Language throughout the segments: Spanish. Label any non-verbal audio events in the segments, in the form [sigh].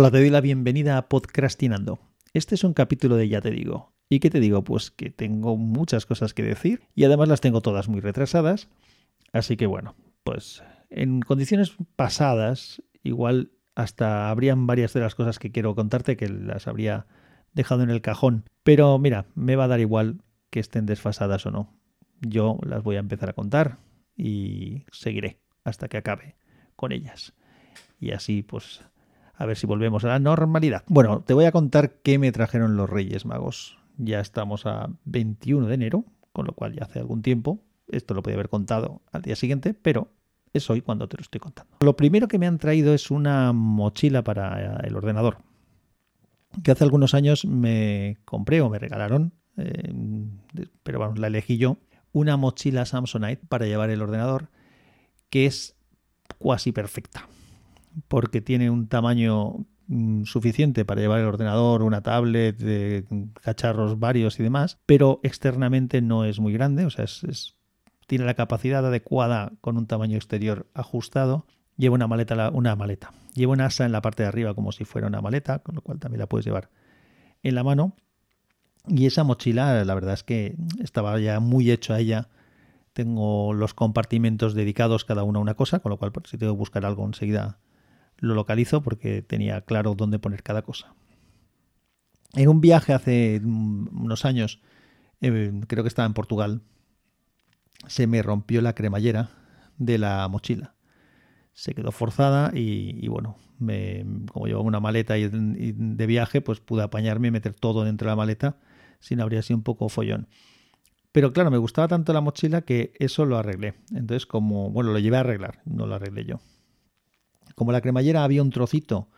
Hola, te doy la bienvenida a Podcastinando. Este es un capítulo de Ya te digo. ¿Y qué te digo? Pues que tengo muchas cosas que decir y además las tengo todas muy retrasadas. Así que bueno, pues en condiciones pasadas igual hasta habrían varias de las cosas que quiero contarte que las habría dejado en el cajón. Pero mira, me va a dar igual que estén desfasadas o no. Yo las voy a empezar a contar y seguiré hasta que acabe con ellas. Y así pues a ver si volvemos a la normalidad. Bueno, te voy a contar qué me trajeron los Reyes Magos. Ya estamos a 21 de enero, con lo cual ya hace algún tiempo. Esto lo podía haber contado al día siguiente, pero es hoy cuando te lo estoy contando. Lo primero que me han traído es una mochila para el ordenador, que hace algunos años me compré o me regalaron, eh, pero vamos, la elegí yo, una mochila Samsonite para llevar el ordenador, que es cuasi perfecta porque tiene un tamaño mm, suficiente para llevar el ordenador, una tablet, de cacharros varios y demás, pero externamente no es muy grande, o sea, es, tiene la capacidad adecuada con un tamaño exterior ajustado. Lleva una maleta, una maleta. Lleva un asa en la parte de arriba como si fuera una maleta, con lo cual también la puedes llevar en la mano. Y esa mochila, la verdad es que estaba ya muy hecho a ella. Tengo los compartimentos dedicados cada uno a una cosa, con lo cual si tengo que buscar algo enseguida lo localizo porque tenía claro dónde poner cada cosa. En un viaje hace unos años, eh, creo que estaba en Portugal, se me rompió la cremallera de la mochila. Se quedó forzada y, bueno, me, como llevaba una maleta de viaje, pues pude apañarme y meter todo dentro de la maleta sin habría sido un poco follón. Pero claro, me gustaba tanto la mochila que eso lo arreglé. Entonces, como, bueno, lo llevé a arreglar, no lo arreglé yo. Como la cremallera había un trocito,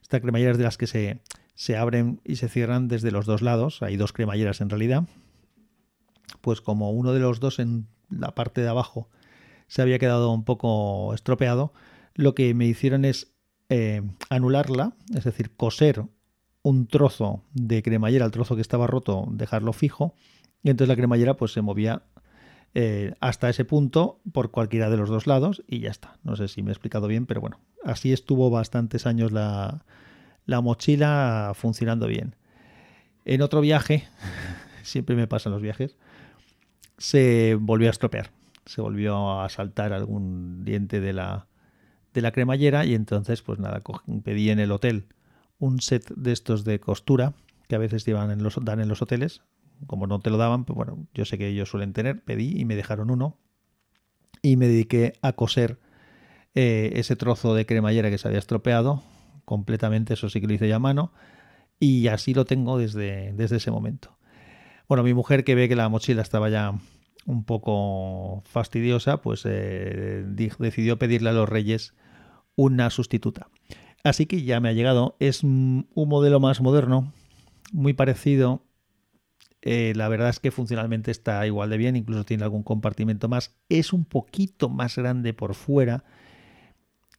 esta cremallera es de las que se, se abren y se cierran desde los dos lados, hay dos cremalleras en realidad, pues como uno de los dos en la parte de abajo se había quedado un poco estropeado, lo que me hicieron es eh, anularla, es decir, coser un trozo de cremallera al trozo que estaba roto, dejarlo fijo, y entonces la cremallera pues se movía eh, hasta ese punto por cualquiera de los dos lados y ya está. No sé si me he explicado bien, pero bueno, así estuvo bastantes años la, la mochila funcionando bien. En otro viaje, [laughs] siempre me pasan los viajes, se volvió a estropear. Se volvió a saltar algún diente de la, de la cremallera y entonces, pues nada, pedí en el hotel un set de estos de costura que a veces llevan en los, dan en los hoteles, como no te lo daban, pues bueno, yo sé que ellos suelen tener, pedí y me dejaron uno y me dediqué a coser eh, ese trozo de cremallera que se había estropeado completamente, eso sí que lo hice ya a mano y así lo tengo desde, desde ese momento. Bueno, mi mujer que ve que la mochila estaba ya un poco fastidiosa, pues eh, decidió pedirle a los reyes una sustituta. Así que ya me ha llegado. Es un modelo más moderno, muy parecido eh, la verdad es que funcionalmente está igual de bien, incluso tiene algún compartimento más. Es un poquito más grande por fuera.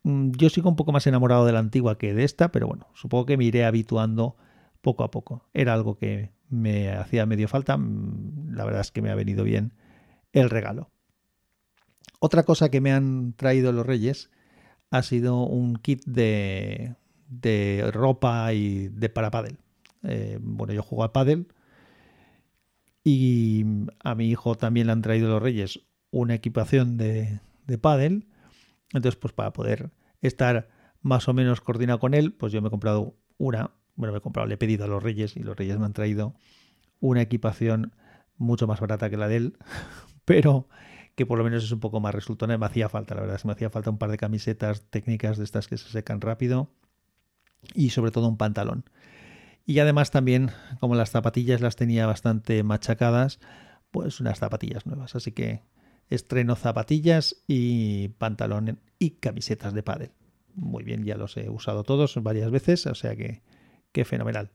Mm, yo sigo un poco más enamorado de la antigua que de esta, pero bueno, supongo que me iré habituando poco a poco. Era algo que me hacía medio falta. Mm, la verdad es que me ha venido bien el regalo. Otra cosa que me han traído los Reyes ha sido un kit de, ropa y de para pádel. Eh, bueno, yo juego a pádel y a mi hijo también le han traído los Reyes una equipación de, de pádel. Entonces, pues para poder estar más o menos coordinado con él, pues yo me he comprado una, bueno, me he comprado, le he pedido a los Reyes y los Reyes me han traído una equipación mucho más barata que la de él, [laughs] pero que por lo menos es un poco más resultona. Me hacía falta, la verdad, que me hacía falta un par de camisetas técnicas de estas que se secan rápido y sobre todo un pantalón. Y además también, como las zapatillas las tenía bastante machacadas, pues unas zapatillas nuevas. Así que estreno zapatillas y pantalón y camisetas de pádel. Muy bien, ya los he usado todos varias veces, o sea que, fenomenal.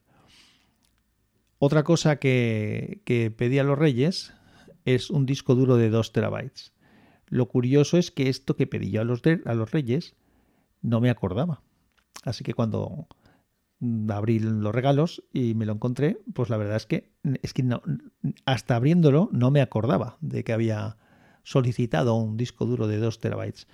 Otra cosa que, que pedí a los Reyes es un disco duro de 2 terabytes. Lo curioso es que esto que pedí yo a los, a los Reyes no me acordaba. Así que cuando abrí los regalos y me lo encontré, pues la verdad es que es que no, hasta abriéndolo no me acordaba de que había solicitado un disco duro de 2 terabytes.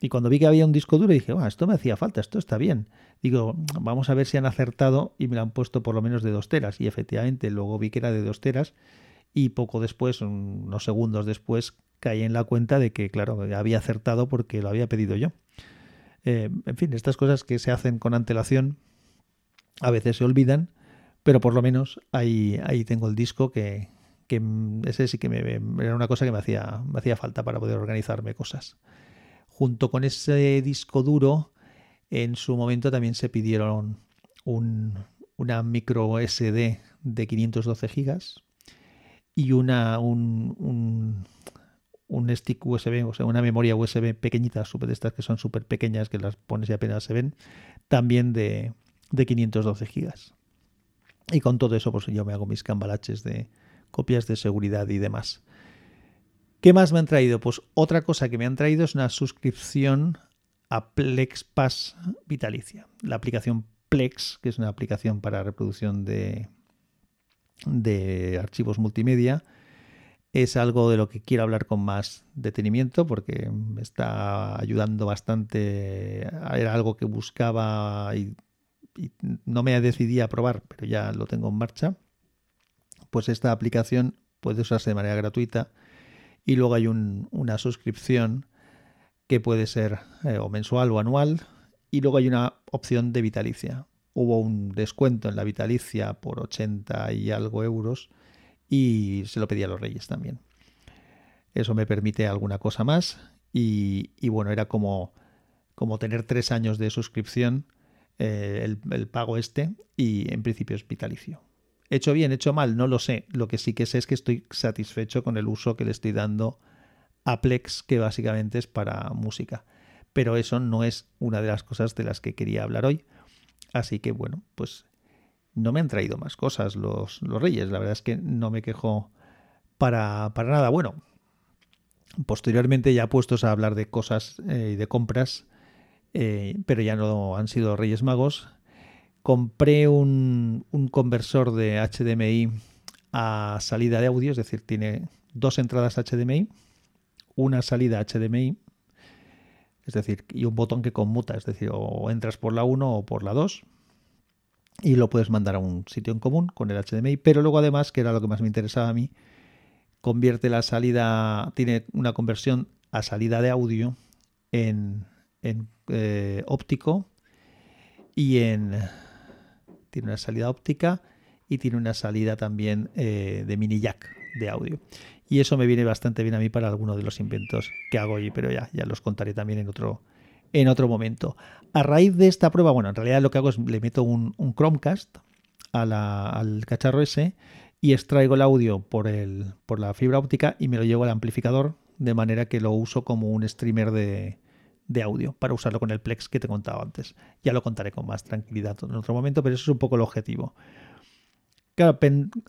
Y cuando vi que había un disco duro dije, bueno, esto me hacía falta, esto está bien. Digo, vamos a ver si han acertado y me lo han puesto por lo menos de dos teras. Y efectivamente luego vi que era de dos teras y poco después, unos segundos después, caí en la cuenta de que, claro, había acertado porque lo había pedido yo. Eh, en fin, estas cosas que se hacen con antelación a veces se olvidan, pero por lo menos ahí, ahí tengo el disco que, que ese sí que era una cosa que me hacía, me hacía falta para poder organizarme cosas. Junto con ese disco duro, en su momento también se pidieron un, una micro SD de 512 gigas y una, un, un, stick USB, o sea, una memoria USB pequeñita, super de estas que son súper pequeñas, que las pones y apenas se ven, también de, de 512 gigas. Y con todo eso, pues yo me hago mis cambalaches de copias de seguridad y demás. ¿Qué más me han traído? Pues otra cosa que me han traído es una suscripción a Plex Pass vitalicia. La aplicación Plex, que es una aplicación para reproducción de, de archivos multimedia, es algo de lo que quiero hablar con más detenimiento porque me está ayudando bastante. Era algo que buscaba y, y no me decidí a probar, pero ya lo tengo en marcha. Pues esta aplicación puede usarse de manera gratuita y luego hay una suscripción que puede ser eh, o mensual o anual y luego hay una opción de vitalicia. Hubo un descuento en la vitalicia por 80 y algo euros y se lo pedí a los reyes también. Eso me permite alguna cosa más y, bueno, era como, como tener tres años de suscripción eh, el, el pago este y en principio es vitalicio. ¿Hecho bien, hecho mal? No lo sé. Lo que sí que sé es que estoy satisfecho con el uso que le estoy dando a Plex, que básicamente es para música. Pero eso no es una de las cosas de las que quería hablar hoy. Así que bueno, pues no me han traído más cosas los, los reyes. La verdad es que no me quejo para, para nada. Bueno, posteriormente ya puestos a hablar de cosas eh, y de compras, eh, pero ya no han sido Reyes Magos, compré un, conversor de HDMI a salida de audio, es decir, tiene dos entradas HDMI, una salida HDMI, es decir, y un botón que conmuta, es decir, o entras por la 1 o por la 2 y lo puedes mandar a un sitio en común con el HDMI, pero luego además, que era lo que más me interesaba a mí, convierte la salida, tiene una conversión a salida de audio en, eh, óptico y en tiene una salida óptica y tiene una salida también eh, de mini jack de audio. Y eso me viene bastante bien a mí para alguno de los inventos que hago hoy, pero ya, ya los contaré también en otro, en otro momento. A raíz de esta prueba, bueno, en realidad lo que hago es le meto un, Chromecast al cacharro ese y extraigo el audio por, el, por la fibra óptica y me lo llevo al amplificador de manera que lo uso como un streamer de, de audio para usarlo con el Plex que te contaba antes. Ya lo contaré con más tranquilidad en otro momento, pero eso es un poco el objetivo. Claro,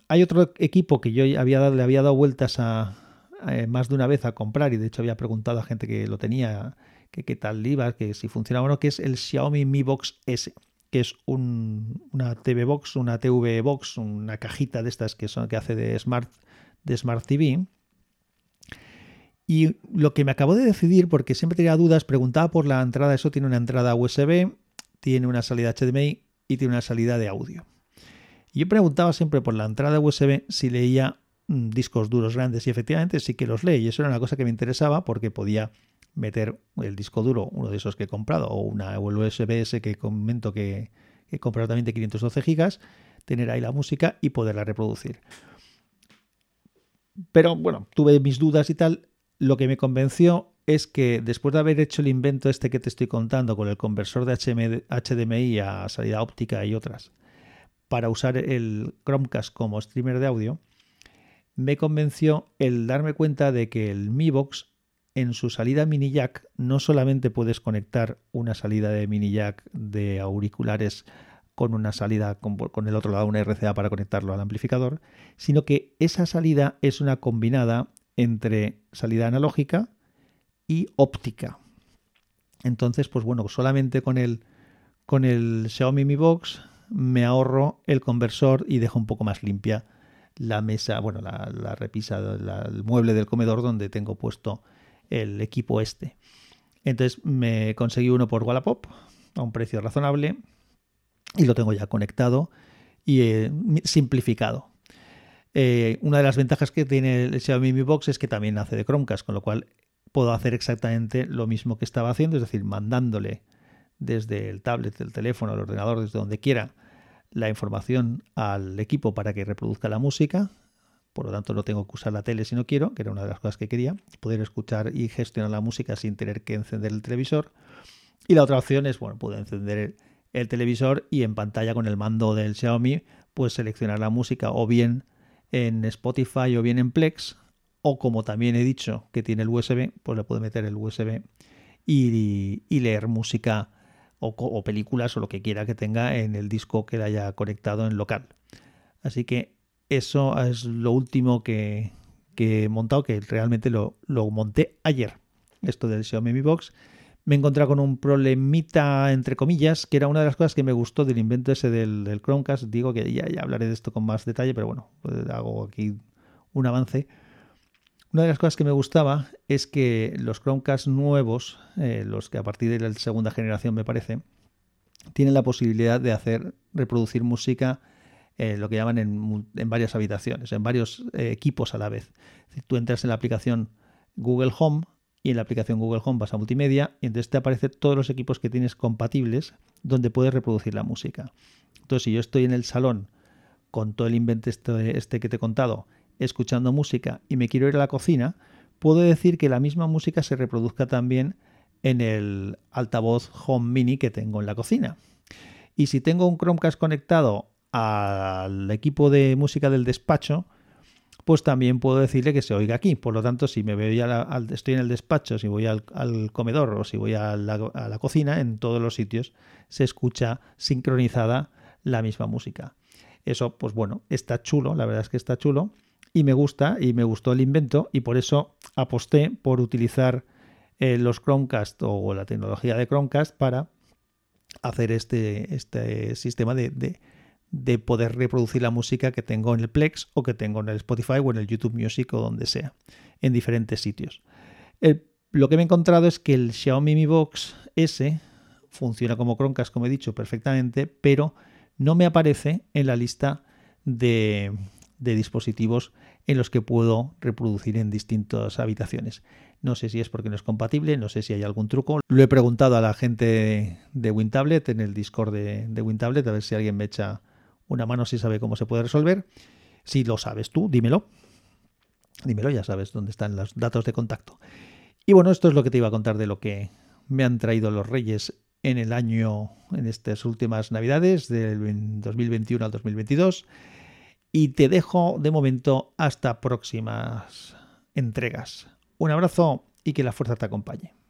hay otro equipo que yo había, le había dado vueltas a, eh, más de una vez a comprar y de hecho había preguntado a gente que lo tenía que qué tal iba, que si funcionaba o no, que es el Xiaomi Mi Box S, que es una TV Box, una TV Box, una cajita de estas que, son, que hace de Smart, de Smart TV y lo que me acabo de decidir, porque siempre tenía dudas, preguntaba por la entrada, eso tiene una entrada USB, tiene una salida HDMI y tiene una salida de audio. Yo preguntaba siempre por la entrada USB si leía mm, discos duros grandes y efectivamente sí que los lee y eso era una cosa que me interesaba porque podía meter el disco duro, uno de esos que he comprado, o una USB S que comento que he comprado también de 512 gigas, tener ahí la música y poderla reproducir. Pero bueno, tuve mis dudas y tal, lo que me convenció es que después de haber hecho el invento este que te estoy contando con el conversor de HDMI a salida óptica y otras, para usar el Chromecast como streamer de audio, me convenció el darme cuenta de que el Mi Box en su salida mini jack no solamente puedes conectar una salida de mini jack de auriculares con una salida con, con, el otro lado una RCA para conectarlo al amplificador, sino que esa salida es una combinada entre salida analógica y óptica. Entonces, pues bueno, solamente con el, con el Xiaomi Mi Box me ahorro el conversor y dejo un poco más limpia la mesa, bueno, la, repisa, el mueble del comedor donde tengo puesto el equipo este. Entonces me conseguí uno por Wallapop a un precio razonable y lo tengo ya conectado y eh, simplificado. Eh, una de las ventajas que tiene el Xiaomi Mi Box es que también hace de Chromecast, con lo cual puedo hacer exactamente lo mismo que estaba haciendo, es decir, mandándole desde el tablet, el teléfono, el ordenador, desde donde quiera, la información al equipo para que reproduzca la música. Por lo tanto, no tengo que usar la tele si no quiero, que era una de las cosas que quería, poder escuchar y gestionar la música sin tener que encender el televisor. Y la otra opción es, bueno, puedo encender el, el televisor y en pantalla con el mando del Xiaomi, pues seleccionar la música o bien en Spotify o bien en Plex, o como también he dicho que tiene el USB, pues le puedo meter el USB y, leer música o, películas o lo que quiera que tenga en el disco que le haya conectado en local. Así que eso es lo último que, he montado, que realmente lo, lo monté ayer. Esto del Xiaomi Mi Box me he encontrado con un problemita, entre comillas, que era una de las cosas que me gustó del invento ese del, Chromecast. Digo que ya, hablaré de esto con más detalle, pero bueno, pues hago aquí un avance. Una de las cosas que me gustaba es que los Chromecast nuevos, eh, los que a partir de la segunda generación me parece, tienen la posibilidad de hacer reproducir música eh, lo que llaman en, varias habitaciones, en varios eh, equipos a la vez. tú entras en la aplicación Google Home, y en la aplicación Google Home vas a multimedia y entonces te aparecen todos los equipos que tienes compatibles donde puedes reproducir la música. Entonces, si yo estoy en el salón con todo el invento este, este, que te he contado, escuchando música y me quiero ir a la cocina, puedo decir que la misma música se reproduzca también en el altavoz Home Mini que tengo en la cocina. Y si tengo un Chromecast conectado al equipo de música del despacho, pues también puedo decirle que se oiga aquí. Por lo tanto, si me voy al, estoy en el despacho, si voy al, comedor o si voy a la, cocina, en todos los sitios se escucha sincronizada la misma música. Eso, pues bueno, está chulo, la verdad es que está chulo y me gusta y me gustó el invento y por eso aposté por utilizar eh, los Chromecast o la tecnología de Chromecast para hacer este, este sistema de poder reproducir la música que tengo en el Plex o que tengo en el Spotify o en el YouTube Music o donde sea, en diferentes sitios. lo que me he encontrado es que el Xiaomi Mi Box S funciona como Chromecast, como he dicho, perfectamente, pero no me aparece en la lista de, de dispositivos en los que puedo reproducir en distintas habitaciones. No sé si es porque no es compatible, no sé si hay algún truco. Lo he preguntado a la gente de WinTablet en el Discord de, de WinTablet a ver si alguien me echa una mano si sabe cómo se puede resolver. Si lo sabes tú, dímelo. Dímelo, ya sabes dónde están los datos de contacto. Y bueno, esto es lo que te iba a contar de lo que me han traído los Reyes en el año, en estas últimas Navidades, del 2021 al 2022. Y te dejo de momento hasta próximas entregas. Un abrazo y que la fuerza te acompañe.